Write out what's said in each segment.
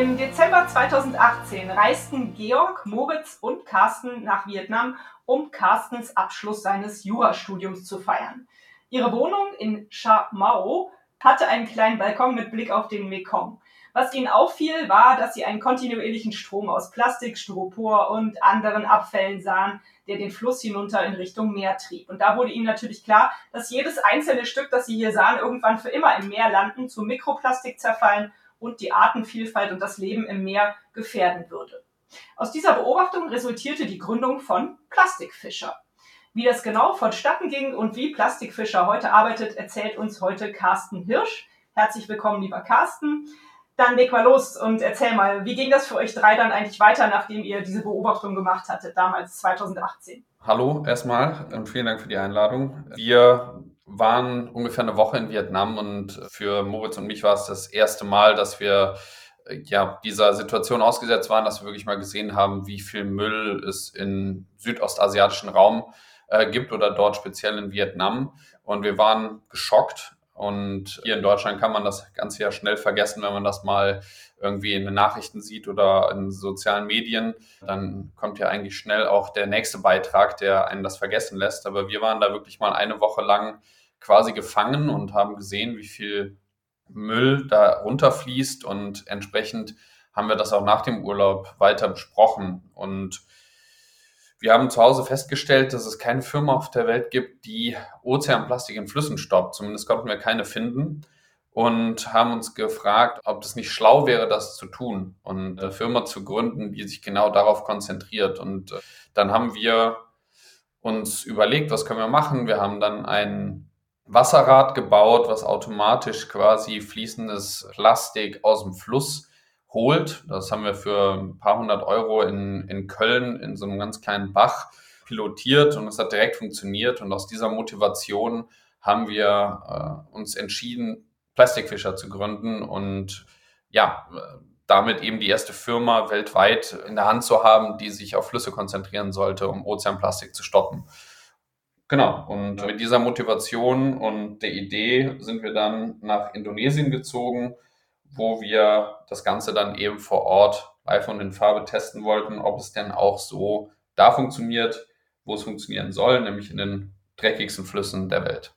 Im Dezember 2018 reisten Georg, Moritz und Carsten nach Vietnam, um Carstens Abschluss seines Jurastudiums zu feiern. Ihre Wohnung in Cha Mau hatte einen kleinen Balkon mit Blick auf den Mekong. Was ihnen auffiel, war, dass sie einen kontinuierlichen Strom aus Plastik, Styropor und anderen Abfällen sahen, der den Fluss hinunter in Richtung Meer trieb. Und da wurde ihnen natürlich klar, dass jedes einzelne Stück, das sie hier sahen, irgendwann für immer im Meer landen, zu Mikroplastik zerfallen und die Artenvielfalt und das Leben im Meer gefährden würde. Aus dieser Beobachtung resultierte die Gründung von Plastikfischer. Wie das genau vonstatten ging und wie Plastikfischer heute arbeitet, erzählt uns heute Carsten Hirsch. Herzlich willkommen, lieber Carsten. Dann leg mal los und erzähl mal, wie ging das für euch drei dann eigentlich weiter, nachdem ihr diese Beobachtung gemacht hattet, damals 2018? Hallo erstmal vielen Dank für die Einladung. Wir waren ungefähr eine Woche in Vietnam und für Moritz und mich war es das erste Mal, dass wir äh, ja, dieser Situation ausgesetzt waren, dass wir wirklich mal gesehen haben, wie viel Müll es im südostasiatischen Raum äh, gibt oder dort speziell in Vietnam. Und wir waren geschockt. Und hier in Deutschland kann man das Ganze ja schnell vergessen, wenn man das mal irgendwie in den Nachrichten sieht oder in sozialen Medien. Dann kommt ja eigentlich schnell auch der nächste Beitrag, der einen das vergessen lässt. Aber wir waren da wirklich mal eine Woche lang quasi gefangen und haben gesehen, wie viel Müll da runterfließt und entsprechend haben wir das auch nach dem Urlaub weiter besprochen und wir haben zu Hause festgestellt, dass es keine Firma auf der Welt gibt, die Ozeanplastik in Flüssen stoppt. Zumindest konnten wir keine finden und haben uns gefragt, ob es nicht schlau wäre, das zu tun und eine Firma zu gründen, die sich genau darauf konzentriert. Und äh, dann haben wir uns überlegt, was können wir machen. Wir haben dann ein Wasserrad gebaut, was automatisch quasi fließendes Plastik aus dem Fluss holt. Das haben wir für ein paar hundert Euro in, in Köln in so einem ganz kleinen Bach pilotiert und es hat direkt funktioniert. Und aus dieser Motivation haben wir äh, uns entschieden, Plastikfischer zu gründen und ja, damit eben die erste Firma weltweit in der Hand zu haben, die sich auf Flüsse konzentrieren sollte, um Ozeanplastik zu stoppen. Genau, und mit dieser Motivation und der Idee sind wir dann nach Indonesien gezogen, wo wir das Ganze dann eben vor Ort live und in Farbe testen wollten, ob es denn auch so da funktioniert, wo es funktionieren soll, nämlich in den dreckigsten Flüssen der Welt.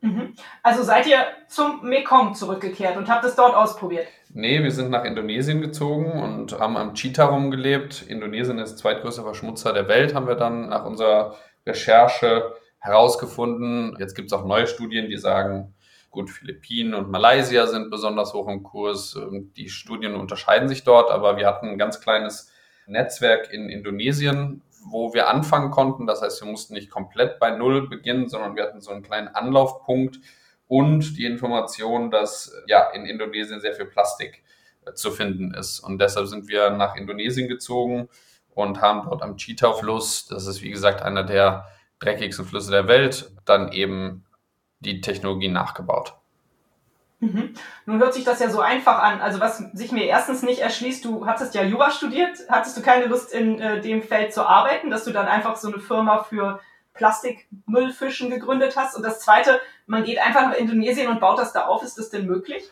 Mhm. Also seid ihr zum Mekong zurückgekehrt und habt es dort ausprobiert? Nee, wir sind nach Indonesien gezogen und haben am Cheetah rumgelebt. Indonesien ist zweitgrößter Verschmutzer der Welt, haben wir dann nach unserer Recherche herausgefunden. Jetzt gibt es auch neue Studien, die sagen, gut, Philippinen und Malaysia sind besonders hoch im Kurs. Die Studien unterscheiden sich dort, aber wir hatten ein ganz kleines Netzwerk in Indonesien, wo wir anfangen konnten. Das heißt, wir mussten nicht komplett bei Null beginnen, sondern wir hatten so einen kleinen Anlaufpunkt und die Information, dass ja in Indonesien sehr viel Plastik äh, zu finden ist. Und deshalb sind wir nach Indonesien gezogen und haben dort am Cheetah-Fluss, das ist wie gesagt einer der dreckigsten Flüsse der Welt, dann eben die Technologie nachgebaut. Mhm. Nun hört sich das ja so einfach an. Also was sich mir erstens nicht erschließt, du hattest ja Jura studiert, hattest du keine Lust in äh, dem Feld zu arbeiten, dass du dann einfach so eine Firma für Plastikmüllfischen gegründet hast? Und das Zweite, man geht einfach nach Indonesien und baut das da auf. Ist das denn möglich?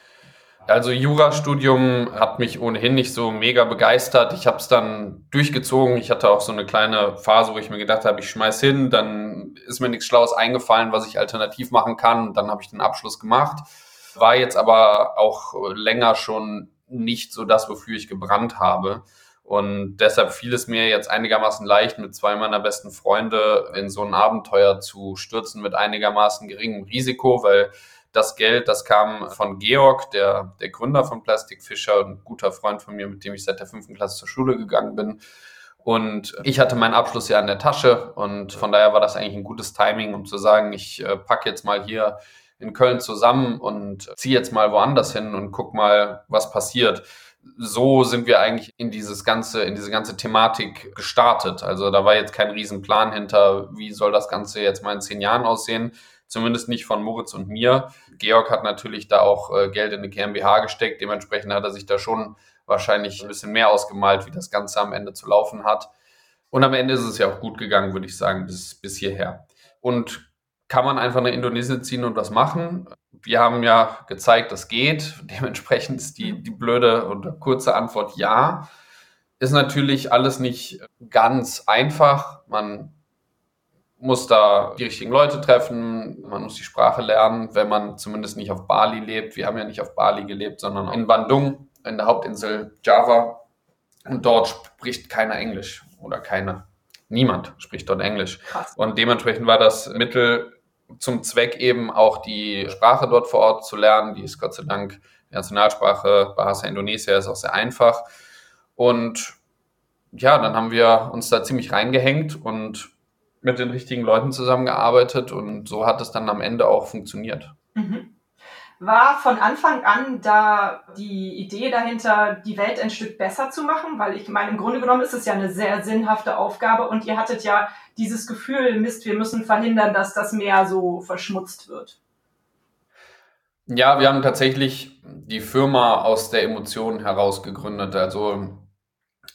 Also Jurastudium hat mich ohnehin nicht so mega begeistert. Ich habe es dann durchgezogen. Ich hatte auch so eine kleine Phase, wo ich mir gedacht habe, ich schmeiß hin, dann ist mir nichts Schlaues eingefallen, was ich alternativ machen kann. Dann habe ich den Abschluss gemacht. War jetzt aber auch länger schon nicht so das, wofür ich gebrannt habe. Und deshalb fiel es mir jetzt einigermaßen leicht, mit zwei meiner besten Freunde in so ein Abenteuer zu stürzen mit einigermaßen geringem Risiko, weil das Geld, das kam von Georg, der, der Gründer von Plastic Fischer, ein guter Freund von mir, mit dem ich seit der fünften Klasse zur Schule gegangen bin. Und ich hatte meinen Abschluss ja in der Tasche und von daher war das eigentlich ein gutes Timing, um zu sagen, ich äh, packe jetzt mal hier in Köln zusammen und zieh jetzt mal woanders hin und guck mal, was passiert. So sind wir eigentlich in dieses ganze, in diese ganze Thematik gestartet. Also da war jetzt kein Riesenplan hinter, wie soll das Ganze jetzt mal in zehn Jahren aussehen. Zumindest nicht von Moritz und mir. Georg hat natürlich da auch äh, Geld in eine GmbH gesteckt. Dementsprechend hat er sich da schon wahrscheinlich ein bisschen mehr ausgemalt, wie das Ganze am Ende zu laufen hat. Und am Ende ist es ja auch gut gegangen, würde ich sagen, bis, bis hierher. Und kann man einfach nach Indonesien ziehen und was machen? Wir haben ja gezeigt, das geht. Dementsprechend ist die, die blöde und kurze Antwort ja. Ist natürlich alles nicht ganz einfach. Man muss da die richtigen Leute treffen, man muss die Sprache lernen, wenn man zumindest nicht auf Bali lebt. Wir haben ja nicht auf Bali gelebt, sondern in Bandung, in der Hauptinsel Java. Und dort spricht keiner Englisch oder keine. Niemand spricht dort Englisch. Krass. Und dementsprechend war das Mittel zum Zweck eben auch die Sprache dort vor Ort zu lernen. Die ist Gott sei Dank die Nationalsprache. Bahasa Indonesia ist auch sehr einfach. Und ja, dann haben wir uns da ziemlich reingehängt und mit den richtigen Leuten zusammengearbeitet und so hat es dann am Ende auch funktioniert. Mhm war von Anfang an da die Idee dahinter, die Welt ein Stück besser zu machen, weil ich meine, im Grunde genommen ist es ja eine sehr sinnhafte Aufgabe und ihr hattet ja dieses Gefühl, Mist, wir müssen verhindern, dass das Meer so verschmutzt wird. Ja, wir haben tatsächlich die Firma aus der Emotion heraus gegründet. Also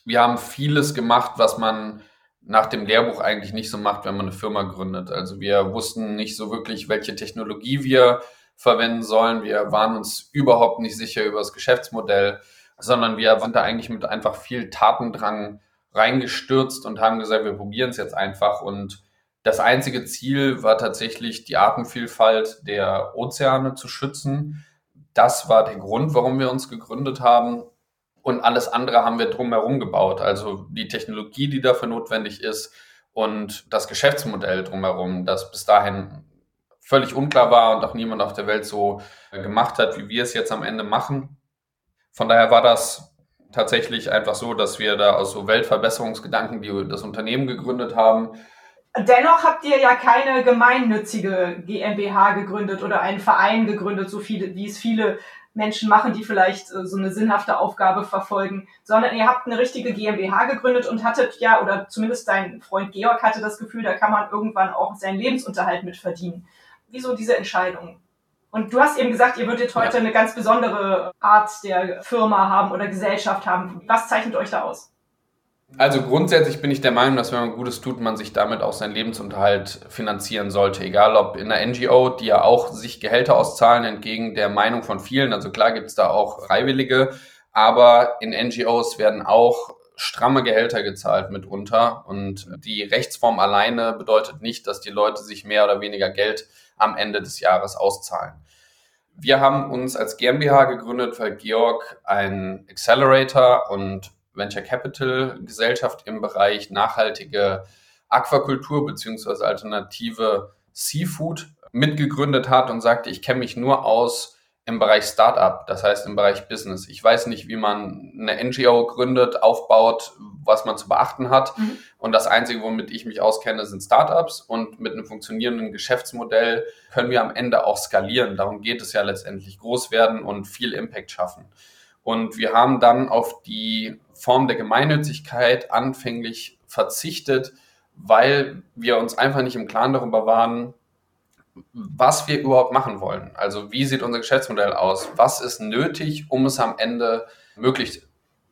wir haben vieles gemacht, was man nach dem Lehrbuch eigentlich nicht so macht, wenn man eine Firma gründet. Also wir wussten nicht so wirklich, welche Technologie wir verwenden sollen. Wir waren uns überhaupt nicht sicher über das Geschäftsmodell, sondern wir sind da eigentlich mit einfach viel Tatendrang reingestürzt und haben gesagt, wir probieren es jetzt einfach. Und das einzige Ziel war tatsächlich, die Artenvielfalt der Ozeane zu schützen. Das war der Grund, warum wir uns gegründet haben. Und alles andere haben wir drumherum gebaut. Also die Technologie, die dafür notwendig ist und das Geschäftsmodell drumherum, das bis dahin völlig unklar war und auch niemand auf der Welt so äh, gemacht hat, wie wir es jetzt am Ende machen. Von daher war das tatsächlich einfach so, dass wir da aus so Weltverbesserungsgedanken die das Unternehmen gegründet haben. Dennoch habt ihr ja keine gemeinnützige GmbH gegründet oder einen Verein gegründet, so viele, wie es viele Menschen machen, die vielleicht äh, so eine sinnhafte Aufgabe verfolgen, sondern ihr habt eine richtige GmbH gegründet und hattet ja, oder zumindest dein Freund Georg hatte das Gefühl, da kann man irgendwann auch seinen Lebensunterhalt mit verdienen wieso diese Entscheidung? Und du hast eben gesagt, ihr würdet heute ja. eine ganz besondere Art der Firma haben oder Gesellschaft haben. Was zeichnet euch da aus? Also grundsätzlich bin ich der Meinung, dass wenn man Gutes tut, man sich damit auch seinen Lebensunterhalt finanzieren sollte. Egal ob in der NGO, die ja auch sich Gehälter auszahlen, entgegen der Meinung von vielen. Also klar gibt es da auch Freiwillige, aber in NGOs werden auch stramme Gehälter gezahlt mitunter. Und die Rechtsform alleine bedeutet nicht, dass die Leute sich mehr oder weniger Geld am Ende des Jahres auszahlen. Wir haben uns als GmbH gegründet, weil Georg ein Accelerator und Venture Capital Gesellschaft im Bereich nachhaltige Aquakultur beziehungsweise alternative Seafood mitgegründet hat und sagte, ich kenne mich nur aus im Bereich Startup, das heißt im Bereich Business. Ich weiß nicht, wie man eine NGO gründet, aufbaut, was man zu beachten hat. Mhm. Und das Einzige, womit ich mich auskenne, sind Startups. Und mit einem funktionierenden Geschäftsmodell können wir am Ende auch skalieren. Darum geht es ja letztendlich, groß werden und viel Impact schaffen. Und wir haben dann auf die Form der Gemeinnützigkeit anfänglich verzichtet, weil wir uns einfach nicht im Klaren darüber waren, was wir überhaupt machen wollen. Also wie sieht unser Geschäftsmodell aus? Was ist nötig, um es am Ende möglich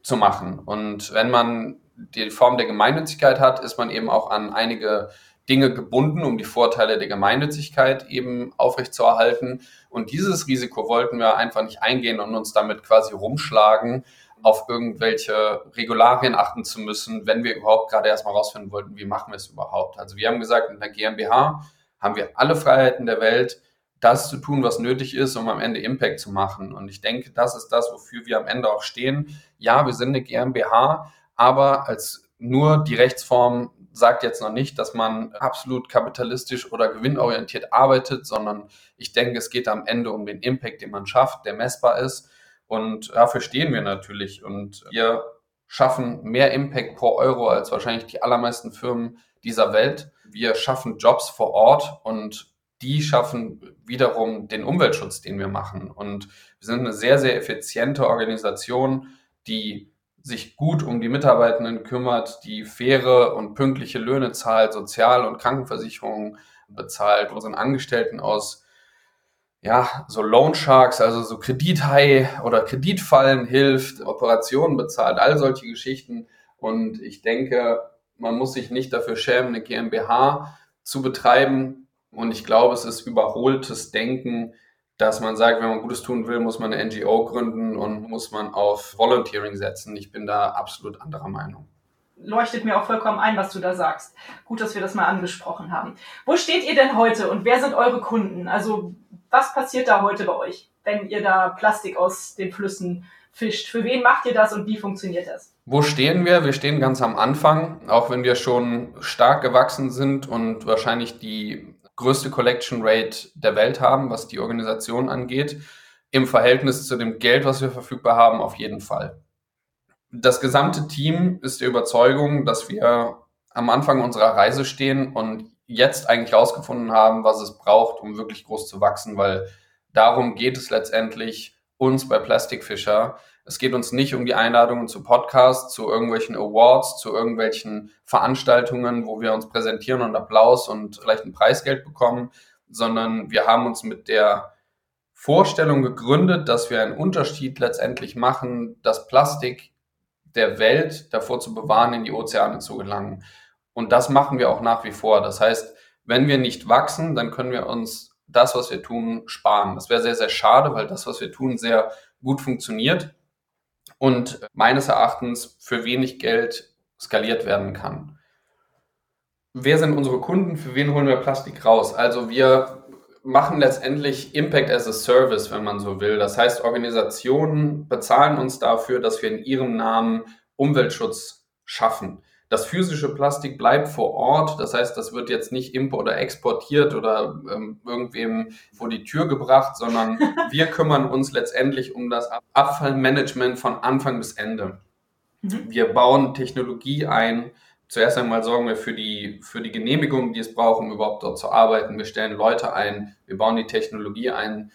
zu machen? Und wenn man die Form der Gemeinnützigkeit hat, ist man eben auch an einige Dinge gebunden, um die Vorteile der Gemeinnützigkeit eben aufrechtzuerhalten. Und dieses Risiko wollten wir einfach nicht eingehen und uns damit quasi rumschlagen, auf irgendwelche Regularien achten zu müssen, wenn wir überhaupt gerade erstmal rausfinden wollten, wie machen wir es überhaupt. Also wir haben gesagt, in der GmbH haben wir alle Freiheiten der Welt, das zu tun, was nötig ist, um am Ende Impact zu machen. Und ich denke, das ist das, wofür wir am Ende auch stehen. Ja, wir sind eine GmbH, aber als nur die Rechtsform sagt jetzt noch nicht, dass man absolut kapitalistisch oder gewinnorientiert arbeitet, sondern ich denke, es geht am Ende um den Impact, den man schafft, der messbar ist. Und dafür stehen wir natürlich. Und wir schaffen mehr Impact pro Euro als wahrscheinlich die allermeisten Firmen dieser Welt. Wir schaffen Jobs vor Ort und die schaffen wiederum den Umweltschutz, den wir machen. Und wir sind eine sehr, sehr effiziente Organisation, die sich gut um die Mitarbeitenden kümmert, die faire und pünktliche Löhne zahlt, Sozial- und Krankenversicherungen bezahlt, unseren Angestellten aus ja, so Loan Sharks, also so Kredithai oder Kreditfallen hilft, Operationen bezahlt, all solche Geschichten. Und ich denke, man muss sich nicht dafür schämen, eine GmbH zu betreiben. Und ich glaube, es ist überholtes Denken, dass man sagt, wenn man Gutes tun will, muss man eine NGO gründen und muss man auf Volunteering setzen. Ich bin da absolut anderer Meinung. Leuchtet mir auch vollkommen ein, was du da sagst. Gut, dass wir das mal angesprochen haben. Wo steht ihr denn heute und wer sind eure Kunden? Also, was passiert da heute bei euch, wenn ihr da Plastik aus den Flüssen fischt? Für wen macht ihr das und wie funktioniert das? Wo stehen wir? Wir stehen ganz am Anfang, auch wenn wir schon stark gewachsen sind und wahrscheinlich die größte Collection Rate der Welt haben, was die Organisation angeht. Im Verhältnis zu dem Geld, was wir verfügbar haben, auf jeden Fall. Das gesamte Team ist der Überzeugung, dass wir am Anfang unserer Reise stehen und jetzt eigentlich herausgefunden haben, was es braucht, um wirklich groß zu wachsen, weil darum geht es letztendlich uns bei Plastic Fisher, es geht uns nicht um die Einladungen zu Podcasts, zu irgendwelchen Awards, zu irgendwelchen Veranstaltungen, wo wir uns präsentieren und Applaus und vielleicht ein Preisgeld bekommen, sondern wir haben uns mit der Vorstellung gegründet, dass wir einen Unterschied letztendlich machen, das Plastik der Welt davor zu bewahren, in die Ozeane zu gelangen. Und das machen wir auch nach wie vor. Das heißt, wenn wir nicht wachsen, dann können wir uns das, was wir tun, sparen. Das wäre sehr, sehr schade, weil das, was wir tun, sehr gut funktioniert und meines Erachtens für wenig Geld skaliert werden kann. Wer sind unsere Kunden? Für wen holen wir Plastik raus? Also wir machen letztendlich Impact as a Service, wenn man so will. Das heißt, Organisationen bezahlen uns dafür, dass wir in ihrem Namen Umweltschutz schaffen. Das physische Plastik bleibt vor Ort, das heißt, das wird jetzt nicht impo oder exportiert oder ähm, irgendwem vor die Tür gebracht, sondern wir kümmern uns letztendlich um das Abfallmanagement von Anfang bis Ende. Mhm. Wir bauen Technologie ein. Zuerst einmal sorgen wir für die, für die Genehmigung, die es brauchen, um überhaupt dort zu arbeiten. Wir stellen Leute ein, wir bauen die Technologie ein,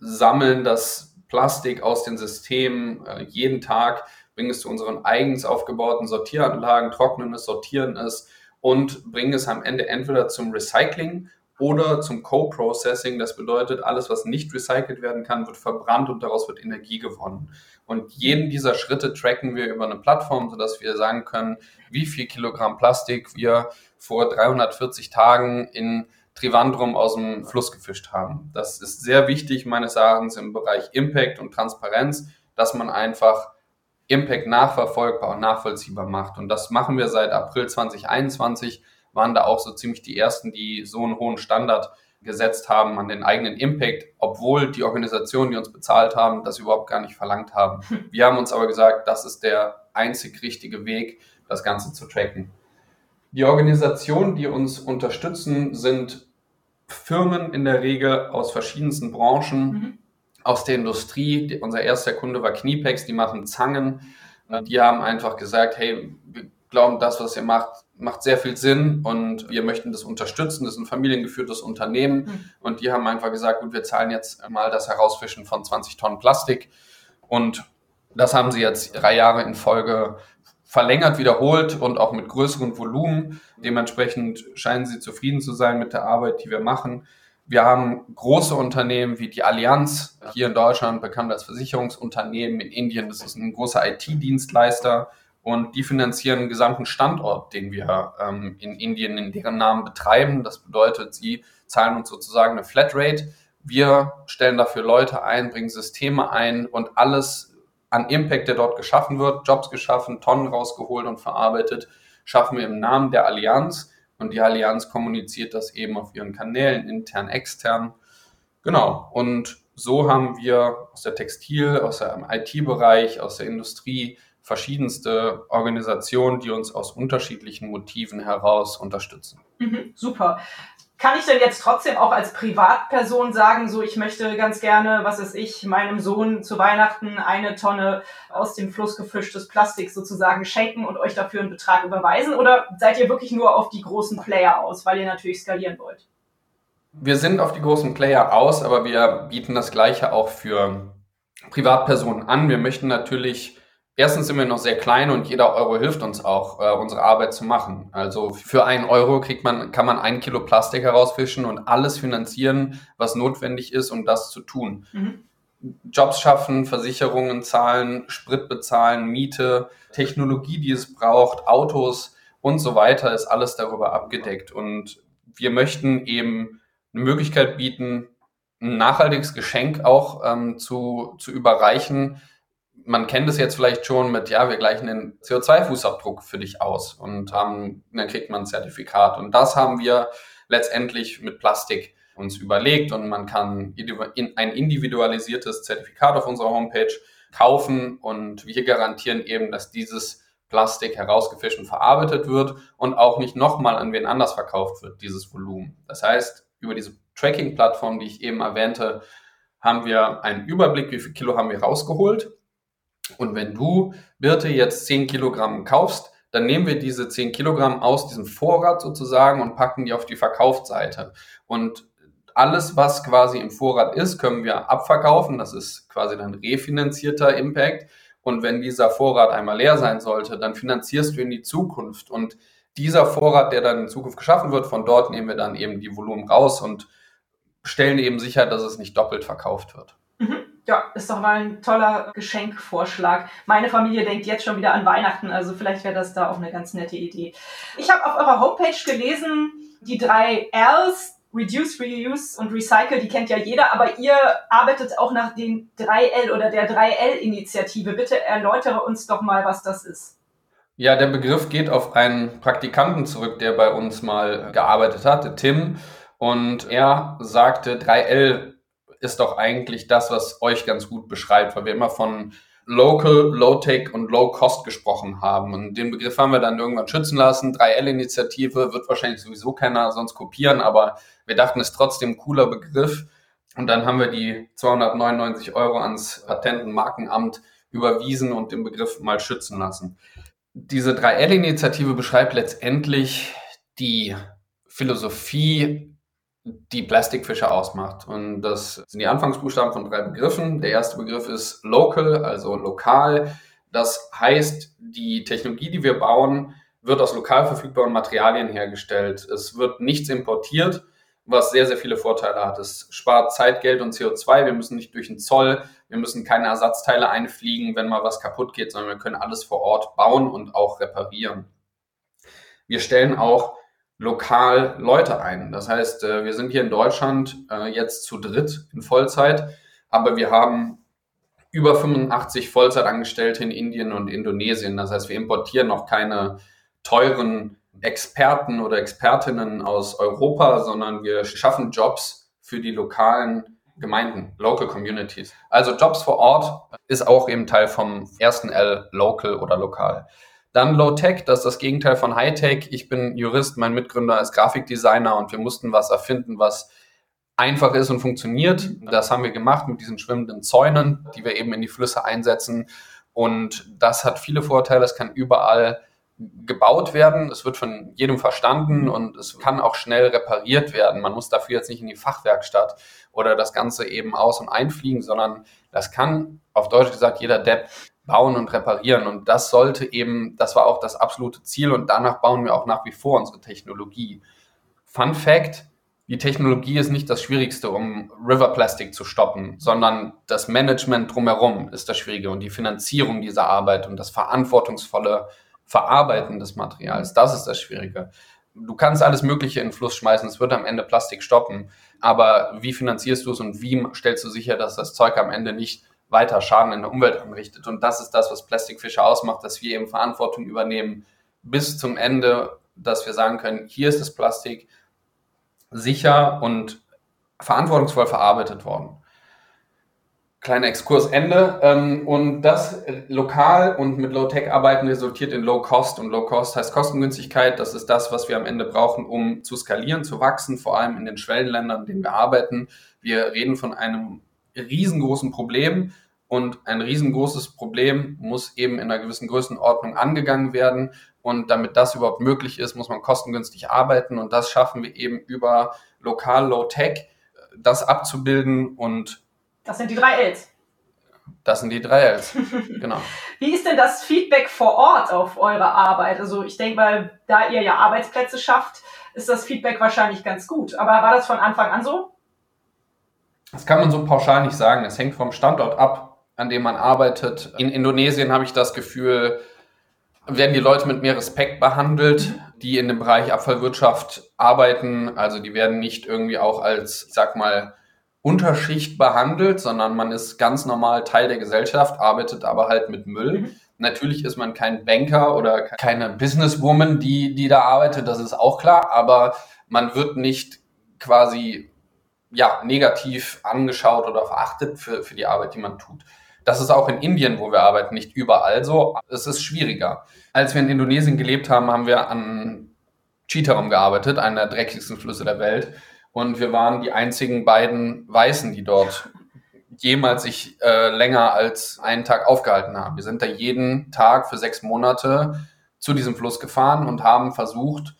sammeln das Plastik aus den Systemen äh, jeden Tag bringen es zu unseren eigens aufgebauten Sortieranlagen, trocknen es, sortieren es und bringen es am Ende entweder zum Recycling oder zum Co-Processing. Das bedeutet, alles, was nicht recycelt werden kann, wird verbrannt und daraus wird Energie gewonnen. Und jeden dieser Schritte tracken wir über eine Plattform, sodass wir sagen können, wie viel Kilogramm Plastik wir vor 340 Tagen in Trivandrum aus dem Fluss gefischt haben. Das ist sehr wichtig meines Erachtens im Bereich Impact und Transparenz, dass man einfach Impact nachverfolgbar und nachvollziehbar macht. Und das machen wir seit April 2021, waren da auch so ziemlich die ersten, die so einen hohen Standard gesetzt haben an den eigenen Impact, obwohl die Organisationen, die uns bezahlt haben, das überhaupt gar nicht verlangt haben. Wir haben uns aber gesagt, das ist der einzig richtige Weg, das Ganze zu tracken. Die Organisationen, die uns unterstützen, sind Firmen in der Regel aus verschiedensten Branchen, mhm aus der Industrie. Unser erster Kunde war Kniepex, die machen Zangen. Die haben einfach gesagt, hey, wir glauben, das, was ihr macht, macht sehr viel Sinn und wir möchten das unterstützen. Das ist ein familiengeführtes Unternehmen mhm. und die haben einfach gesagt, gut, wir zahlen jetzt mal das Herausfischen von 20 Tonnen Plastik und das haben sie jetzt drei Jahre in Folge verlängert, wiederholt und auch mit größerem Volumen. Dementsprechend scheinen sie zufrieden zu sein mit der Arbeit, die wir machen. Wir haben große Unternehmen wie die Allianz, hier in Deutschland bekannt als Versicherungsunternehmen, in Indien das ist ein großer IT-Dienstleister und die finanzieren den gesamten Standort, den wir ähm, in Indien in deren Namen betreiben. Das bedeutet, sie zahlen uns sozusagen eine Flatrate. Wir stellen dafür Leute ein, bringen Systeme ein und alles an Impact, der dort geschaffen wird, Jobs geschaffen, Tonnen rausgeholt und verarbeitet, schaffen wir im Namen der Allianz und die Allianz kommuniziert das eben auf ihren Kanälen, intern, extern. Genau. Und so haben wir aus der Textil, aus dem IT-Bereich, aus der Industrie verschiedenste Organisationen, die uns aus unterschiedlichen Motiven heraus unterstützen. Mhm, super. Kann ich denn jetzt trotzdem auch als Privatperson sagen, so ich möchte ganz gerne, was weiß ich, meinem Sohn zu Weihnachten eine Tonne aus dem Fluss gefischtes Plastik sozusagen schenken und euch dafür einen Betrag überweisen? Oder seid ihr wirklich nur auf die großen Player aus, weil ihr natürlich skalieren wollt? Wir sind auf die großen Player aus, aber wir bieten das Gleiche auch für Privatpersonen an. Wir möchten natürlich Erstens sind wir noch sehr klein und jeder Euro hilft uns auch, äh, unsere Arbeit zu machen. Also für einen Euro kriegt man, kann man ein Kilo Plastik herausfischen und alles finanzieren, was notwendig ist, um das zu tun. Mhm. Jobs schaffen, Versicherungen zahlen, Sprit bezahlen, Miete, Technologie, die es braucht, Autos und so weiter, ist alles darüber abgedeckt. Und wir möchten eben eine Möglichkeit bieten, ein nachhaltiges Geschenk auch ähm, zu, zu überreichen, man kennt es jetzt vielleicht schon mit, ja, wir gleichen den CO2-Fußabdruck für dich aus und haben, dann kriegt man ein Zertifikat. Und das haben wir letztendlich mit Plastik uns überlegt und man kann ein individualisiertes Zertifikat auf unserer Homepage kaufen und wir garantieren eben, dass dieses Plastik herausgefischt und verarbeitet wird und auch nicht nochmal an wen anders verkauft wird, dieses Volumen. Das heißt, über diese Tracking-Plattform, die ich eben erwähnte, haben wir einen Überblick, wie viel Kilo haben wir rausgeholt und wenn du, Birte, jetzt 10 Kilogramm kaufst, dann nehmen wir diese 10 Kilogramm aus diesem Vorrat sozusagen und packen die auf die Verkaufsseite. Und alles, was quasi im Vorrat ist, können wir abverkaufen. Das ist quasi dann refinanzierter Impact. Und wenn dieser Vorrat einmal leer sein sollte, dann finanzierst du in die Zukunft. Und dieser Vorrat, der dann in Zukunft geschaffen wird, von dort nehmen wir dann eben die Volumen raus und stellen eben sicher, dass es nicht doppelt verkauft wird. Ja, ist doch mal ein toller Geschenkvorschlag. Meine Familie denkt jetzt schon wieder an Weihnachten, also vielleicht wäre das da auch eine ganz nette Idee. Ich habe auf eurer Homepage gelesen, die drei Rs, Reduce, Reuse und Recycle, die kennt ja jeder, aber ihr arbeitet auch nach den 3L oder der 3L-Initiative. Bitte erläutere uns doch mal, was das ist. Ja, der Begriff geht auf einen Praktikanten zurück, der bei uns mal gearbeitet hat, Tim. Und er sagte, 3L ist doch eigentlich das, was euch ganz gut beschreibt, weil wir immer von Local, Low-Tech und Low-Cost gesprochen haben. Und den Begriff haben wir dann irgendwann schützen lassen. 3L-Initiative wird wahrscheinlich sowieso keiner sonst kopieren, aber wir dachten, es ist trotzdem ein cooler Begriff. Und dann haben wir die 299 Euro ans Patent- und Markenamt überwiesen und den Begriff mal schützen lassen. Diese 3L-Initiative beschreibt letztendlich die Philosophie die Plastikfische ausmacht. Und das sind die Anfangsbuchstaben von drei Begriffen. Der erste Begriff ist local, also lokal. Das heißt, die Technologie, die wir bauen, wird aus lokal verfügbaren Materialien hergestellt. Es wird nichts importiert, was sehr, sehr viele Vorteile hat. Es spart Zeit, Geld und CO2. Wir müssen nicht durch den Zoll. Wir müssen keine Ersatzteile einfliegen, wenn mal was kaputt geht, sondern wir können alles vor Ort bauen und auch reparieren. Wir stellen auch lokal Leute ein. Das heißt, äh, wir sind hier in Deutschland äh, jetzt zu dritt in Vollzeit, aber wir haben über 85 Vollzeitangestellte in Indien und Indonesien. Das heißt, wir importieren noch keine teuren Experten oder Expertinnen aus Europa, sondern wir schaffen Jobs für die lokalen Gemeinden, Local Communities. Also Jobs vor Ort ist auch eben Teil vom ersten L, Local oder lokal. Dann Low-Tech, das ist das Gegenteil von High-Tech. Ich bin Jurist, mein Mitgründer ist Grafikdesigner und wir mussten was erfinden, was einfach ist und funktioniert. Das haben wir gemacht mit diesen schwimmenden Zäunen, die wir eben in die Flüsse einsetzen. Und das hat viele Vorteile. Es kann überall gebaut werden. Es wird von jedem verstanden und es kann auch schnell repariert werden. Man muss dafür jetzt nicht in die Fachwerkstatt oder das Ganze eben aus- und einfliegen, sondern das kann auf Deutsch gesagt jeder Depp bauen und reparieren. Und das sollte eben, das war auch das absolute Ziel und danach bauen wir auch nach wie vor unsere Technologie. Fun Fact, die Technologie ist nicht das Schwierigste, um River Plastic zu stoppen, sondern das Management drumherum ist das Schwierige und die Finanzierung dieser Arbeit und das verantwortungsvolle Verarbeiten des Materials, das ist das Schwierige. Du kannst alles Mögliche in den Fluss schmeißen, es wird am Ende Plastik stoppen, aber wie finanzierst du es und wie stellst du sicher, dass das Zeug am Ende nicht weiter Schaden in der Umwelt anrichtet. Und das ist das, was Plastikfische ausmacht, dass wir eben Verantwortung übernehmen bis zum Ende, dass wir sagen können, hier ist das Plastik sicher und verantwortungsvoll verarbeitet worden. Kleiner Exkurs Ende. Ähm, und das lokal und mit Low-Tech arbeiten resultiert in Low-Cost. Und Low-Cost heißt Kostengünstigkeit. Das ist das, was wir am Ende brauchen, um zu skalieren, zu wachsen, vor allem in den Schwellenländern, in denen wir arbeiten. Wir reden von einem riesengroßen Problem Und ein riesengroßes Problem muss eben in einer gewissen Größenordnung angegangen werden. Und damit das überhaupt möglich ist, muss man kostengünstig arbeiten. Und das schaffen wir eben über lokal Low-Tech, das abzubilden. Und das sind die drei Ls. Das sind die drei Ls. genau. Wie ist denn das Feedback vor Ort auf eure Arbeit? Also ich denke mal, da ihr ja Arbeitsplätze schafft, ist das Feedback wahrscheinlich ganz gut. Aber war das von Anfang an so? Das kann man so pauschal nicht sagen. Es hängt vom Standort ab, an dem man arbeitet. In Indonesien habe ich das Gefühl, werden die Leute mit mehr Respekt behandelt, die in dem Bereich Abfallwirtschaft arbeiten. Also die werden nicht irgendwie auch als, ich sag mal, Unterschicht behandelt, sondern man ist ganz normal Teil der Gesellschaft, arbeitet aber halt mit Müll. Mhm. Natürlich ist man kein Banker oder keine Businesswoman, die, die da arbeitet, das ist auch klar, aber man wird nicht quasi ja, negativ angeschaut oder verachtet für, für die Arbeit, die man tut. Das ist auch in Indien, wo wir arbeiten, nicht überall so. Es ist schwieriger. Als wir in Indonesien gelebt haben, haben wir an Chitaram gearbeitet, einer der dreckigsten Flüsse der Welt. Und wir waren die einzigen beiden Weißen, die dort jemals sich äh, länger als einen Tag aufgehalten haben. Wir sind da jeden Tag für sechs Monate zu diesem Fluss gefahren und haben versucht,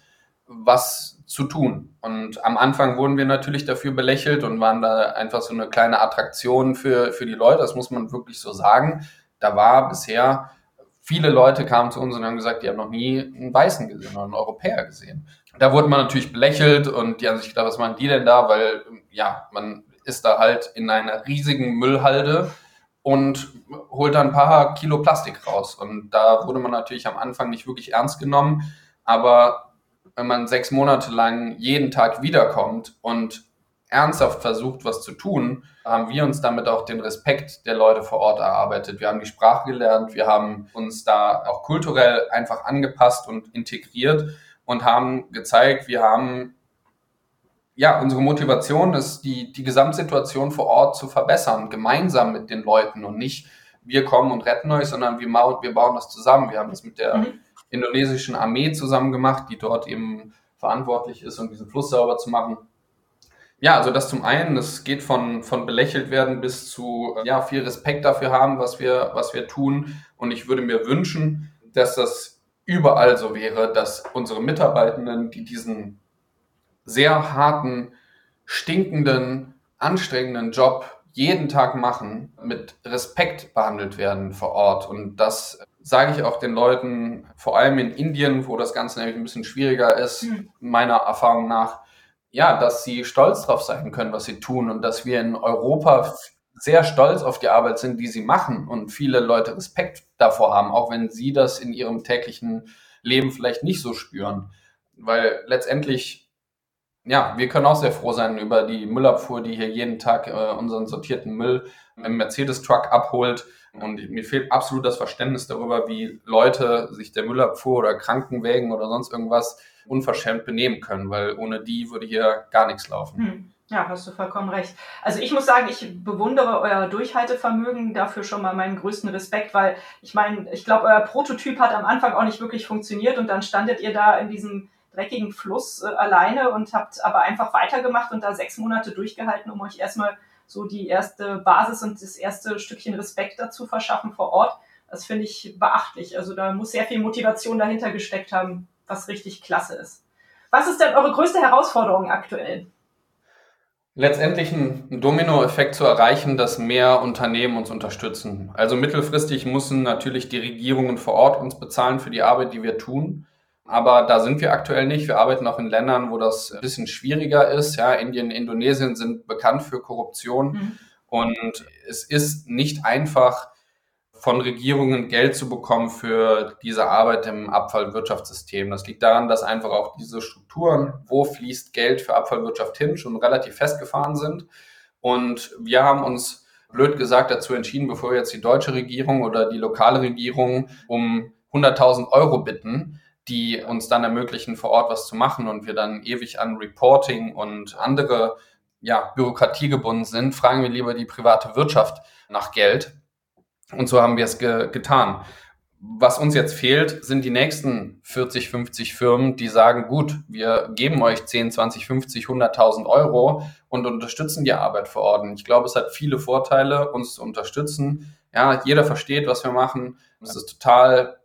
was zu tun. Und am Anfang wurden wir natürlich dafür belächelt und waren da einfach so eine kleine Attraktion für, für die Leute. Das muss man wirklich so sagen. Da war bisher, viele Leute kamen zu uns und haben gesagt, die haben noch nie einen Weißen gesehen oder einen Europäer gesehen. Da wurde man natürlich belächelt und die haben sich gedacht, was machen die denn da? Weil, ja, man ist da halt in einer riesigen Müllhalde und holt da ein paar Kilo Plastik raus. Und da wurde man natürlich am Anfang nicht wirklich ernst genommen. Aber wenn man sechs Monate lang jeden Tag wiederkommt und ernsthaft versucht, was zu tun, haben wir uns damit auch den Respekt der Leute vor Ort erarbeitet. Wir haben die Sprache gelernt, wir haben uns da auch kulturell einfach angepasst und integriert und haben gezeigt, wir haben ja, unsere Motivation ist, die, die Gesamtsituation vor Ort zu verbessern, gemeinsam mit den Leuten und nicht wir kommen und retten euch, sondern wir, wir bauen das zusammen. Wir haben das mit der mhm. Indonesischen Armee zusammen gemacht, die dort eben verantwortlich ist, um diesen Fluss sauber zu machen. Ja, also das zum einen, das geht von, von belächelt werden bis zu ja, viel Respekt dafür haben, was wir, was wir tun. Und ich würde mir wünschen, dass das überall so wäre, dass unsere Mitarbeitenden, die diesen sehr harten, stinkenden, anstrengenden Job jeden Tag machen, mit Respekt behandelt werden vor Ort. Und das sage ich auch den Leuten, vor allem in Indien, wo das Ganze nämlich ein bisschen schwieriger ist, mhm. meiner Erfahrung nach, ja, dass sie stolz drauf sein können, was sie tun und dass wir in Europa sehr stolz auf die Arbeit sind, die sie machen und viele Leute Respekt davor haben, auch wenn sie das in ihrem täglichen Leben vielleicht nicht so spüren. Weil letztendlich ja, wir können auch sehr froh sein über die Müllabfuhr, die hier jeden Tag äh, unseren sortierten Müll im Mercedes-Truck abholt. Und mir fehlt absolut das Verständnis darüber, wie Leute sich der Müllabfuhr oder Krankenwägen oder sonst irgendwas unverschämt benehmen können, weil ohne die würde hier gar nichts laufen. Hm. Ja, hast du vollkommen recht. Also ich muss sagen, ich bewundere euer Durchhaltevermögen, dafür schon mal meinen größten Respekt, weil ich meine, ich glaube, euer Prototyp hat am Anfang auch nicht wirklich funktioniert und dann standet ihr da in diesem dreckigen Fluss äh, alleine und habt aber einfach weitergemacht und da sechs Monate durchgehalten, um euch erstmal so die erste Basis und das erste Stückchen Respekt dazu verschaffen vor Ort. Das finde ich beachtlich. Also da muss sehr viel Motivation dahinter gesteckt haben, was richtig klasse ist. Was ist denn eure größte Herausforderung aktuell? Letztendlich einen Dominoeffekt zu erreichen, dass mehr Unternehmen uns unterstützen. Also mittelfristig müssen natürlich die Regierungen vor Ort uns bezahlen für die Arbeit, die wir tun. Aber da sind wir aktuell nicht. Wir arbeiten auch in Ländern, wo das ein bisschen schwieriger ist. Ja, Indien, Indonesien sind bekannt für Korruption. Mhm. Und es ist nicht einfach, von Regierungen Geld zu bekommen für diese Arbeit im Abfallwirtschaftssystem. Das liegt daran, dass einfach auch diese Strukturen, wo fließt Geld für Abfallwirtschaft hin, schon relativ festgefahren sind. Und wir haben uns blöd gesagt dazu entschieden, bevor wir jetzt die deutsche Regierung oder die lokale Regierung um 100.000 Euro bitten, die uns dann ermöglichen, vor Ort was zu machen und wir dann ewig an Reporting und andere ja, Bürokratie gebunden sind, fragen wir lieber die private Wirtschaft nach Geld. Und so haben wir es ge getan. was uns jetzt fehlt, sind die nächsten 40, 50 Firmen, die sagen, gut, wir geben euch 10, 20, 50, 100.000 Euro und unterstützen die Arbeit vor Ort. Ich glaube, es hat viele Vorteile, uns zu unterstützen. Ja, jeder versteht, was wir machen. Es ist total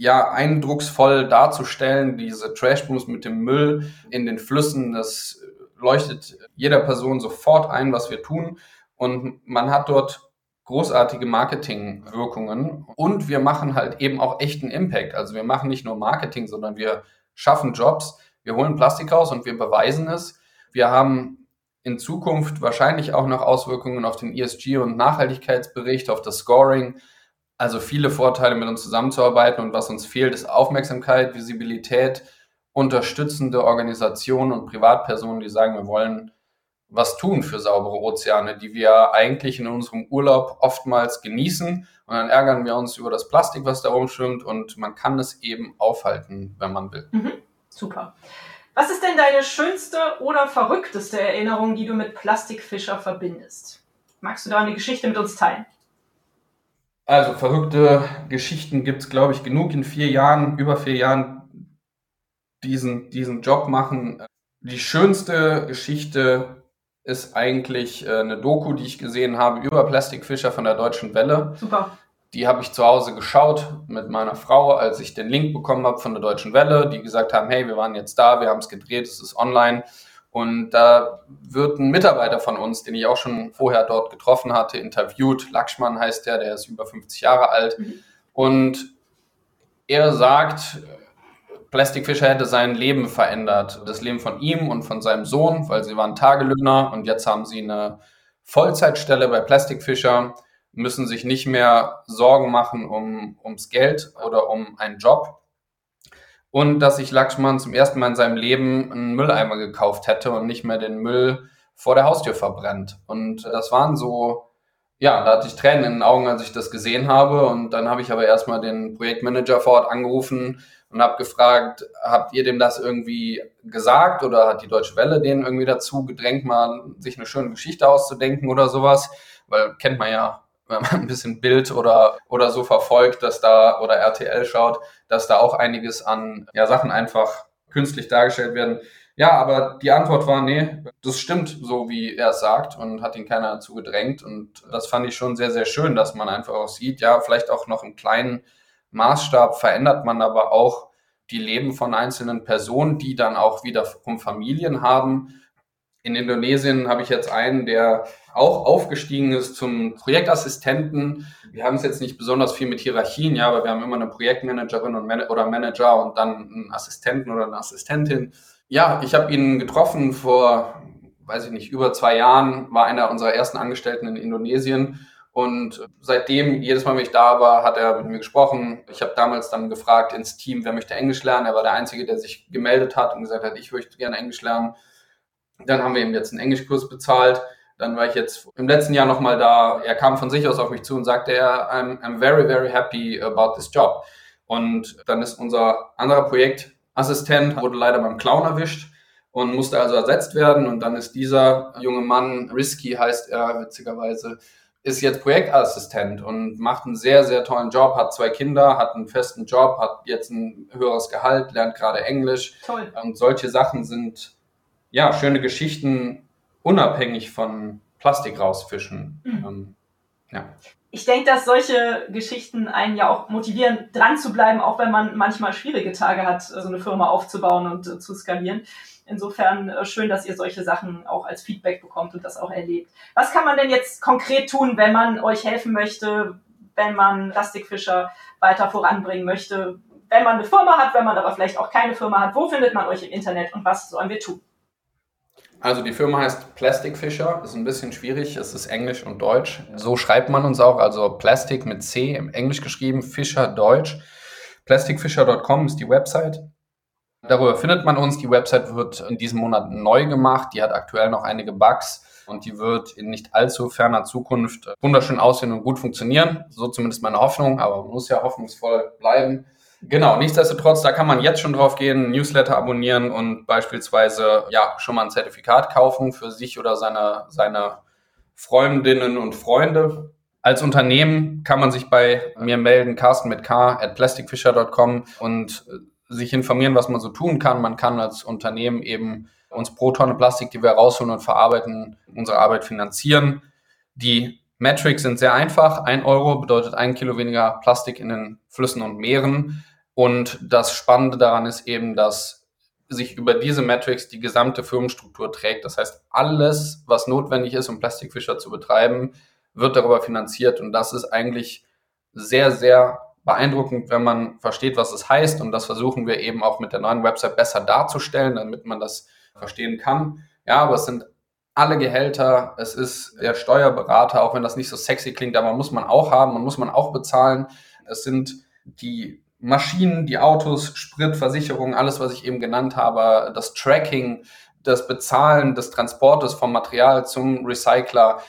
ja, eindrucksvoll darzustellen, diese Trashbooms mit dem Müll in den Flüssen, das leuchtet jeder Person sofort ein, was wir tun. Und man hat dort großartige Marketingwirkungen und wir machen halt eben auch echten Impact. Also wir machen nicht nur Marketing, sondern wir schaffen Jobs, wir holen Plastik raus und wir beweisen es. Wir haben in Zukunft wahrscheinlich auch noch Auswirkungen auf den ESG und Nachhaltigkeitsbericht, auf das Scoring. Also viele Vorteile mit uns zusammenzuarbeiten und was uns fehlt, ist Aufmerksamkeit, Visibilität, unterstützende Organisationen und Privatpersonen, die sagen, wir wollen was tun für saubere Ozeane, die wir eigentlich in unserem Urlaub oftmals genießen. Und dann ärgern wir uns über das Plastik, was da rumschwimmt. Und man kann es eben aufhalten, wenn man will. Mhm. Super. Was ist denn deine schönste oder verrückteste Erinnerung, die du mit Plastikfischer verbindest? Magst du da eine Geschichte mit uns teilen? Also verrückte Geschichten gibt es, glaube ich, genug in vier Jahren, über vier Jahren diesen, diesen Job machen. Die schönste Geschichte ist eigentlich äh, eine Doku, die ich gesehen habe über Plastikfischer von der Deutschen Welle. Super. Die habe ich zu Hause geschaut mit meiner Frau, als ich den Link bekommen habe von der Deutschen Welle, die gesagt haben, hey, wir waren jetzt da, wir haben es gedreht, es ist online. Und da wird ein Mitarbeiter von uns, den ich auch schon vorher dort getroffen hatte, interviewt. Lakshman heißt der, der ist über 50 Jahre alt. Mhm. Und er sagt, Plastic Fisher hätte sein Leben verändert. Das Leben von ihm und von seinem Sohn, weil sie waren Tagelöhner und jetzt haben sie eine Vollzeitstelle bei Plastic Fisher, müssen sich nicht mehr Sorgen machen um, ums Geld oder um einen Job. Und dass sich Lakshman zum ersten Mal in seinem Leben einen Mülleimer gekauft hätte und nicht mehr den Müll vor der Haustür verbrennt. Und das waren so ja, da hatte ich Tränen in den Augen, als ich das gesehen habe. Und dann habe ich aber erstmal den Projektmanager vor Ort angerufen und habe gefragt, habt ihr dem das irgendwie gesagt oder hat die Deutsche Welle den irgendwie dazu gedrängt, mal sich eine schöne Geschichte auszudenken oder sowas? Weil kennt man ja, wenn man ein bisschen Bild oder, oder so verfolgt, dass da, oder RTL schaut, dass da auch einiges an ja, Sachen einfach künstlich dargestellt werden. Ja, aber die Antwort war, nee, das stimmt so, wie er es sagt und hat ihn keiner dazu gedrängt. Und das fand ich schon sehr, sehr schön, dass man einfach auch sieht, ja, vielleicht auch noch im kleinen Maßstab verändert man aber auch die Leben von einzelnen Personen, die dann auch wiederum Familien haben. In Indonesien habe ich jetzt einen, der auch aufgestiegen ist zum Projektassistenten. Wir haben es jetzt nicht besonders viel mit Hierarchien, ja, aber wir haben immer eine Projektmanagerin und Man oder Manager und dann einen Assistenten oder eine Assistentin. Ja, ich habe ihn getroffen vor, weiß ich nicht, über zwei Jahren, war einer unserer ersten Angestellten in Indonesien und seitdem, jedes Mal, wenn ich da war, hat er mit mir gesprochen. Ich habe damals dann gefragt ins Team, wer möchte Englisch lernen. Er war der Einzige, der sich gemeldet hat und gesagt hat, ich möchte gerne Englisch lernen. Dann haben wir ihm jetzt einen Englischkurs bezahlt. Dann war ich jetzt im letzten Jahr nochmal da. Er kam von sich aus auf mich zu und sagte, er, I'm, I'm very, very happy about this job. Und dann ist unser anderer Projektassistent, wurde leider beim Clown erwischt und musste also ersetzt werden. Und dann ist dieser junge Mann, Risky heißt er witzigerweise, ist jetzt Projektassistent und macht einen sehr, sehr tollen Job, hat zwei Kinder, hat einen festen Job, hat jetzt ein höheres Gehalt, lernt gerade Englisch. Toll. Und solche Sachen sind, ja, schöne Geschichten, unabhängig von Plastik rausfischen. Mhm. Ähm, ja. Ich denke, dass solche Geschichten einen ja auch motivieren, dran zu bleiben, auch wenn man manchmal schwierige Tage hat, so eine Firma aufzubauen und äh, zu skalieren. Insofern äh, schön, dass ihr solche Sachen auch als Feedback bekommt und das auch erlebt. Was kann man denn jetzt konkret tun, wenn man euch helfen möchte, wenn man Plastikfischer weiter voranbringen möchte? Wenn man eine Firma hat, wenn man aber vielleicht auch keine Firma hat, wo findet man euch im Internet und was sollen wir tun? Also die Firma heißt Plastic Fisher, ist ein bisschen schwierig, es ist Englisch und Deutsch. So schreibt man uns auch, also Plastic mit C im Englisch geschrieben, Fischer Deutsch. Plasticfisher.com ist die Website. Darüber findet man uns. Die Website wird in diesem Monat neu gemacht. Die hat aktuell noch einige Bugs und die wird in nicht allzu ferner Zukunft wunderschön aussehen und gut funktionieren. So zumindest meine Hoffnung, aber man muss ja hoffnungsvoll bleiben. Genau, nichtsdestotrotz, da kann man jetzt schon drauf gehen, Newsletter abonnieren und beispielsweise ja schon mal ein Zertifikat kaufen für sich oder seine, seine Freundinnen und Freunde. Als Unternehmen kann man sich bei mir melden, Carsten mit K at plasticfisher.com und sich informieren, was man so tun kann. Man kann als Unternehmen eben uns pro Tonne Plastik, die wir rausholen und verarbeiten, unsere Arbeit finanzieren. Die Metrics sind sehr einfach. Ein Euro bedeutet ein Kilo weniger Plastik in den Flüssen und Meeren. Und das Spannende daran ist eben, dass sich über diese Metrics die gesamte Firmenstruktur trägt. Das heißt, alles, was notwendig ist, um Plastikfischer zu betreiben, wird darüber finanziert. Und das ist eigentlich sehr, sehr beeindruckend, wenn man versteht, was es heißt. Und das versuchen wir eben auch mit der neuen Website besser darzustellen, damit man das verstehen kann. Ja, aber es sind alle Gehälter, es ist der Steuerberater, auch wenn das nicht so sexy klingt, aber muss man auch haben und muss man auch bezahlen. Es sind die Maschinen, die Autos, Sprit, Versicherung, alles, was ich eben genannt habe, das Tracking, das Bezahlen des Transportes vom Material zum Recycler,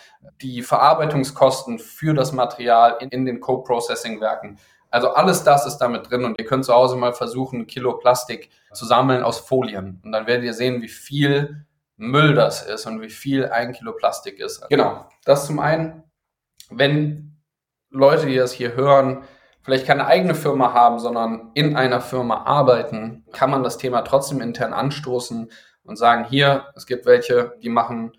die Verarbeitungskosten für das Material in, in den Co-Processing-Werken. Also alles das ist damit drin und ihr könnt zu Hause mal versuchen, ein Kilo Plastik zu sammeln aus Folien. Und dann werdet ihr sehen, wie viel Müll das ist und wie viel ein Kilo Plastik ist. Genau, das zum einen. Wenn Leute, die das hier hören, vielleicht keine eigene Firma haben, sondern in einer Firma arbeiten, kann man das Thema trotzdem intern anstoßen und sagen, hier, es gibt welche, die machen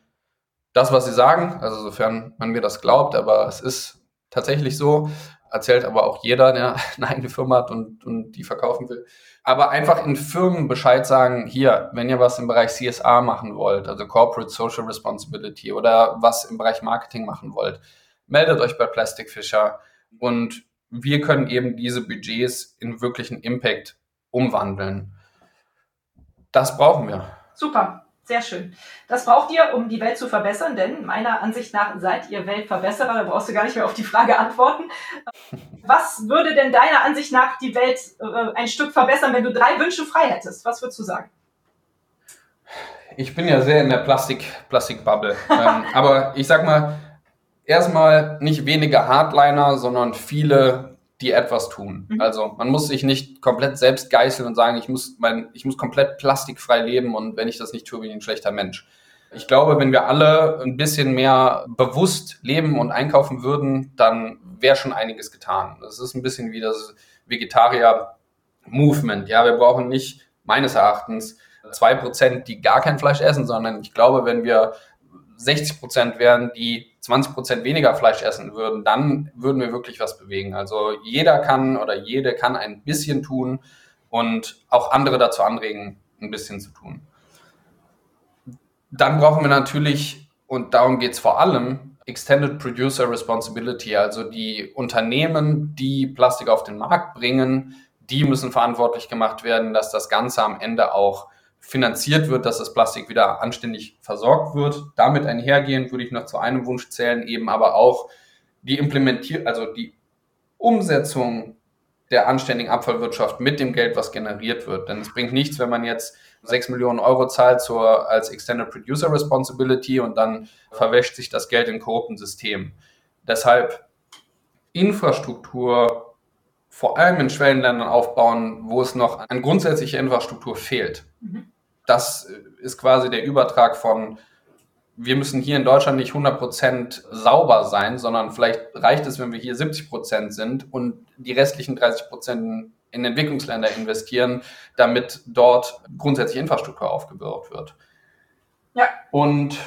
das, was sie sagen, also sofern man mir das glaubt, aber es ist tatsächlich so, erzählt aber auch jeder, der eine eigene Firma hat und, und die verkaufen will. Aber einfach in Firmen Bescheid sagen, hier, wenn ihr was im Bereich CSR machen wollt, also Corporate Social Responsibility oder was im Bereich Marketing machen wollt, meldet euch bei Plastic Fisher und wir können eben diese Budgets in wirklichen Impact umwandeln. Das brauchen wir. Super. Sehr schön. Das braucht ihr, um die Welt zu verbessern, denn meiner Ansicht nach seid ihr Weltverbesserer. Da brauchst du gar nicht mehr auf die Frage antworten. Was würde denn deiner Ansicht nach die Welt äh, ein Stück verbessern, wenn du drei Wünsche frei hättest? Was würdest du sagen? Ich bin ja sehr in der Plastik, Plastikbubble. ähm, aber ich sag mal, erstmal nicht weniger Hardliner, sondern viele die etwas tun. Mhm. Also man muss sich nicht komplett selbst geißeln und sagen, ich muss, mein, ich muss komplett plastikfrei leben und wenn ich das nicht tue, bin ich ein schlechter Mensch. Ich glaube, wenn wir alle ein bisschen mehr bewusst leben und einkaufen würden, dann wäre schon einiges getan. Das ist ein bisschen wie das Vegetarier-Movement. Ja, wir brauchen nicht meines Erachtens zwei Prozent, die gar kein Fleisch essen, sondern ich glaube, wenn wir 60 Prozent wären, die 20 Prozent weniger Fleisch essen würden, dann würden wir wirklich was bewegen. Also jeder kann oder jede kann ein bisschen tun und auch andere dazu anregen, ein bisschen zu tun. Dann brauchen wir natürlich, und darum geht es vor allem, Extended Producer Responsibility, also die Unternehmen, die Plastik auf den Markt bringen, die müssen verantwortlich gemacht werden, dass das Ganze am Ende auch finanziert wird, dass das Plastik wieder anständig versorgt wird. Damit einhergehend würde ich noch zu einem Wunsch zählen, eben aber auch die Implementierung, also die Umsetzung der anständigen Abfallwirtschaft mit dem Geld, was generiert wird. Denn es bringt nichts, wenn man jetzt 6 Millionen Euro zahlt zur, als Extended Producer Responsibility und dann verwäscht sich das Geld in korrupten Systemen. Deshalb Infrastruktur vor allem in Schwellenländern aufbauen, wo es noch an grundsätzlicher Infrastruktur fehlt. Mhm das ist quasi der Übertrag von, wir müssen hier in Deutschland nicht 100% sauber sein, sondern vielleicht reicht es, wenn wir hier 70% sind und die restlichen 30% in Entwicklungsländer investieren, damit dort grundsätzlich Infrastruktur aufgebaut wird. Ja. Und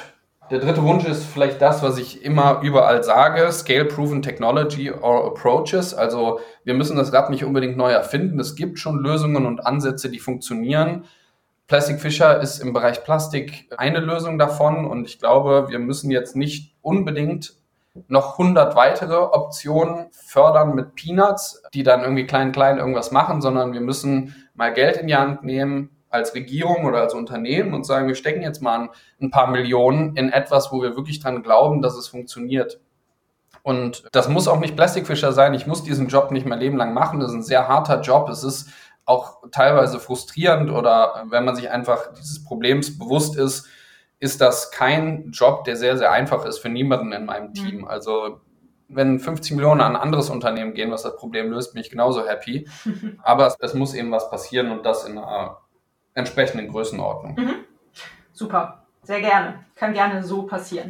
der dritte Wunsch ist vielleicht das, was ich immer überall sage, Scale-Proven Technology or Approaches. Also wir müssen das Rad nicht unbedingt neu erfinden. Es gibt schon Lösungen und Ansätze, die funktionieren. Plastic Fisher ist im Bereich Plastik eine Lösung davon und ich glaube, wir müssen jetzt nicht unbedingt noch 100 weitere Optionen fördern mit Peanuts, die dann irgendwie klein, klein irgendwas machen, sondern wir müssen mal Geld in die Hand nehmen als Regierung oder als Unternehmen und sagen, wir stecken jetzt mal ein paar Millionen in etwas, wo wir wirklich dran glauben, dass es funktioniert. Und das muss auch nicht Plastic Fisher sein. Ich muss diesen Job nicht mein Leben lang machen. Das ist ein sehr harter Job. Es ist auch teilweise frustrierend oder wenn man sich einfach dieses Problems bewusst ist, ist das kein Job, der sehr, sehr einfach ist für niemanden in meinem mhm. Team. Also wenn 50 Millionen an ein anderes Unternehmen gehen, was das Problem löst, bin ich genauso happy. Aber es, es muss eben was passieren und das in einer entsprechenden Größenordnung. Mhm. Super, sehr gerne. Kann gerne so passieren.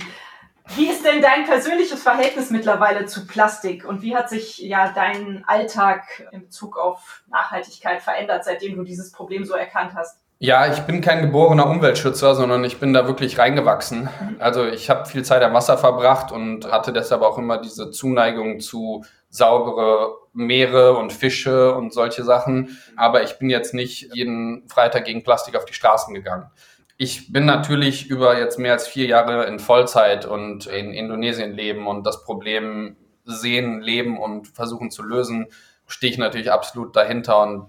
Wie ist denn dein persönliches Verhältnis mittlerweile zu Plastik und wie hat sich ja dein Alltag in Bezug auf Nachhaltigkeit verändert, seitdem du dieses Problem so erkannt hast? Ja, ich bin kein geborener Umweltschützer, sondern ich bin da wirklich reingewachsen. Mhm. Also ich habe viel Zeit am Wasser verbracht und hatte deshalb auch immer diese Zuneigung zu saubere Meere und Fische und solche Sachen. Aber ich bin jetzt nicht jeden Freitag gegen Plastik auf die Straßen gegangen. Ich bin natürlich über jetzt mehr als vier Jahre in Vollzeit und in Indonesien leben und das Problem sehen, leben und versuchen zu lösen, stehe ich natürlich absolut dahinter und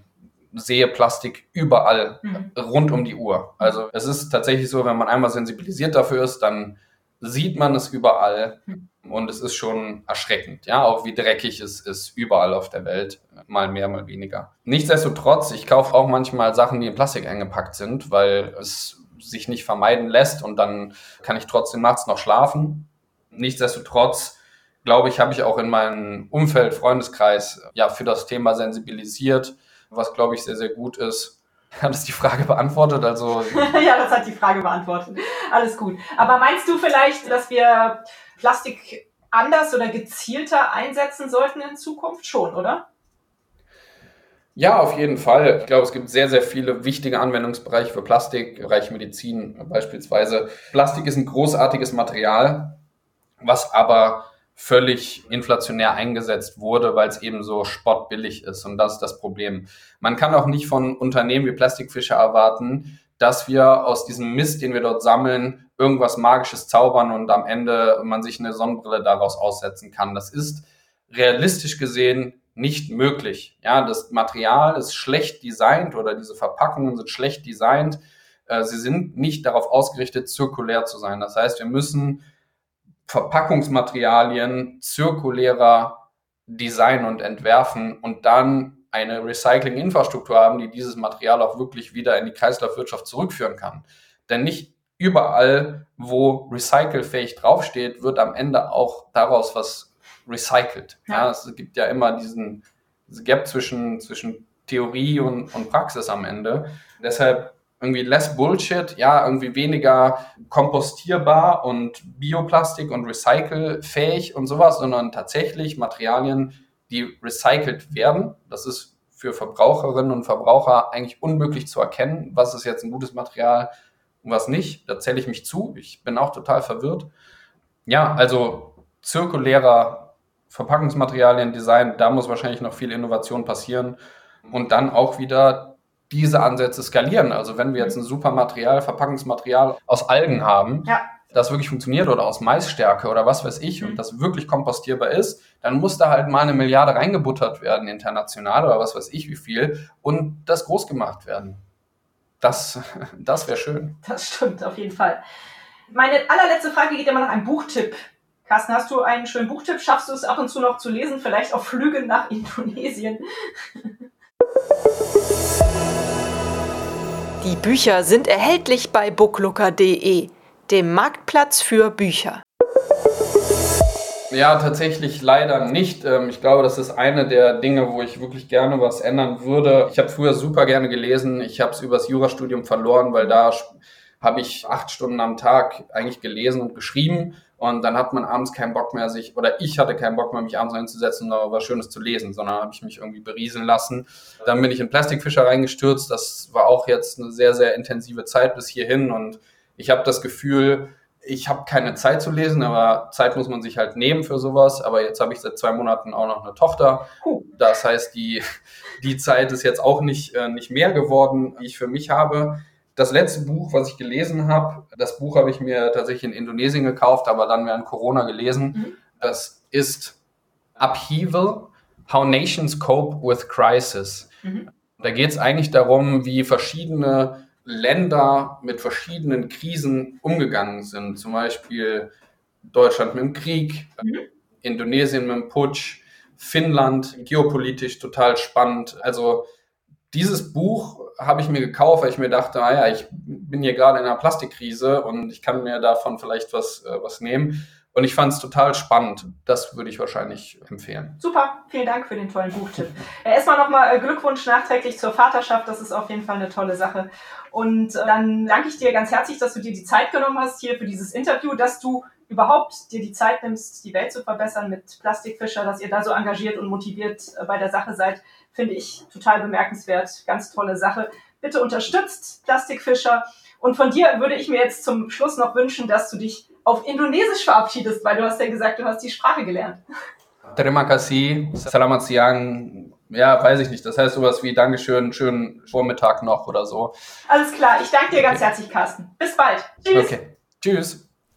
sehe Plastik überall mhm. rund um die Uhr. Also es ist tatsächlich so, wenn man einmal sensibilisiert dafür ist, dann sieht man es überall mhm. und es ist schon erschreckend, ja, auch wie dreckig es ist überall auf der Welt, mal mehr, mal weniger. Nichtsdestotrotz, ich kaufe auch manchmal Sachen, die in Plastik eingepackt sind, weil es sich nicht vermeiden lässt und dann kann ich trotzdem nachts noch schlafen. Nichtsdestotrotz glaube ich, habe ich auch in meinem Umfeld, Freundeskreis, ja, für das Thema sensibilisiert, was glaube ich sehr, sehr gut ist. Hat es die Frage beantwortet? Also ja, das hat die Frage beantwortet. Alles gut. Aber meinst du vielleicht, dass wir Plastik anders oder gezielter einsetzen sollten in Zukunft schon, oder? Ja, auf jeden Fall. Ich glaube, es gibt sehr, sehr viele wichtige Anwendungsbereiche für Plastik, Bereich Medizin beispielsweise. Plastik ist ein großartiges Material, was aber völlig inflationär eingesetzt wurde, weil es eben so spottbillig ist. Und das ist das Problem. Man kann auch nicht von Unternehmen wie Plastikfischer erwarten, dass wir aus diesem Mist, den wir dort sammeln, irgendwas Magisches zaubern und am Ende man sich eine Sonnenbrille daraus aussetzen kann. Das ist realistisch gesehen nicht möglich. Ja, das Material ist schlecht designt oder diese Verpackungen sind schlecht designt. Äh, sie sind nicht darauf ausgerichtet, zirkulär zu sein. Das heißt, wir müssen Verpackungsmaterialien zirkulärer designen und entwerfen und dann eine Recycling-Infrastruktur haben, die dieses Material auch wirklich wieder in die Kreislaufwirtschaft zurückführen kann. Denn nicht überall, wo recycelfähig draufsteht, wird am Ende auch daraus was recycelt. Ja. ja. es gibt ja immer diesen, diesen Gap zwischen, zwischen Theorie und, und Praxis am Ende. Deshalb irgendwie less Bullshit, ja, irgendwie weniger kompostierbar und Bioplastik und recycelfähig und sowas, sondern tatsächlich Materialien, die recycelt werden. Das ist für Verbraucherinnen und Verbraucher eigentlich unmöglich zu erkennen, was ist jetzt ein gutes Material und was nicht. Da zähle ich mich zu. Ich bin auch total verwirrt. Ja, also zirkulärer Verpackungsmaterialien, Design, da muss wahrscheinlich noch viel Innovation passieren und dann auch wieder diese Ansätze skalieren. Also wenn wir jetzt ein super Material, Verpackungsmaterial aus Algen haben, ja. das wirklich funktioniert oder aus Maisstärke oder was weiß ich mhm. und das wirklich kompostierbar ist, dann muss da halt mal eine Milliarde reingebuttert werden international oder was weiß ich wie viel und das groß gemacht werden. Das, das wäre schön. Das stimmt, auf jeden Fall. Meine allerletzte Frage geht immer nach einem Buchtipp. Carsten, hast du einen schönen Buchtipp? Schaffst du es ab und zu noch zu lesen? Vielleicht auf Flüge nach Indonesien? Die Bücher sind erhältlich bei booklooker.de, dem Marktplatz für Bücher. Ja, tatsächlich leider nicht. Ähm, ich glaube, das ist eine der Dinge, wo ich wirklich gerne was ändern würde. Ich habe früher super gerne gelesen. Ich habe es übers Jurastudium verloren, weil da habe ich acht Stunden am Tag eigentlich gelesen und geschrieben. Und dann hat man abends keinen Bock mehr, sich, oder ich hatte keinen Bock mehr, mich abends hinzusetzen und was Schönes zu lesen, sondern habe ich mich irgendwie berieseln lassen. Dann bin ich in Plastikfischer reingestürzt. Das war auch jetzt eine sehr, sehr intensive Zeit bis hierhin. Und ich habe das Gefühl, ich habe keine Zeit zu lesen, aber Zeit muss man sich halt nehmen für sowas. Aber jetzt habe ich seit zwei Monaten auch noch eine Tochter. Das heißt, die, die Zeit ist jetzt auch nicht, äh, nicht mehr geworden, die ich für mich habe. Das letzte Buch, was ich gelesen habe, das Buch habe ich mir tatsächlich in Indonesien gekauft, aber dann während Corona gelesen. Mhm. Das ist Upheaval, How Nations Cope with Crisis. Mhm. Da geht es eigentlich darum, wie verschiedene Länder mit verschiedenen Krisen umgegangen sind. Zum Beispiel Deutschland mit dem Krieg, mhm. Indonesien mit dem Putsch, Finnland geopolitisch total spannend. Also dieses Buch habe ich mir gekauft, weil ich mir dachte, naja, ah ich bin hier gerade in einer Plastikkrise und ich kann mir davon vielleicht was, äh, was nehmen. Und ich fand es total spannend. Das würde ich wahrscheinlich empfehlen. Super, vielen Dank für den tollen Buchtipp. Erstmal nochmal äh, Glückwunsch nachträglich zur Vaterschaft. Das ist auf jeden Fall eine tolle Sache. Und äh, dann danke ich dir ganz herzlich, dass du dir die Zeit genommen hast hier für dieses Interview, dass du überhaupt dir die Zeit nimmst, die Welt zu verbessern mit Plastikfischer, dass ihr da so engagiert und motiviert äh, bei der Sache seid, finde ich total bemerkenswert. Ganz tolle Sache. Bitte unterstützt Plastikfischer. Und von dir würde ich mir jetzt zum Schluss noch wünschen, dass du dich auf Indonesisch verabschiedest, weil du hast ja gesagt, du hast die Sprache gelernt. Terima kasih, selamat siang. Ja, weiß ich nicht. Das heißt sowas wie Dankeschön, schönen Vormittag noch oder so. Alles klar. Ich danke dir ganz okay. herzlich, Carsten. Bis bald. Tschüss. Okay. Tschüss.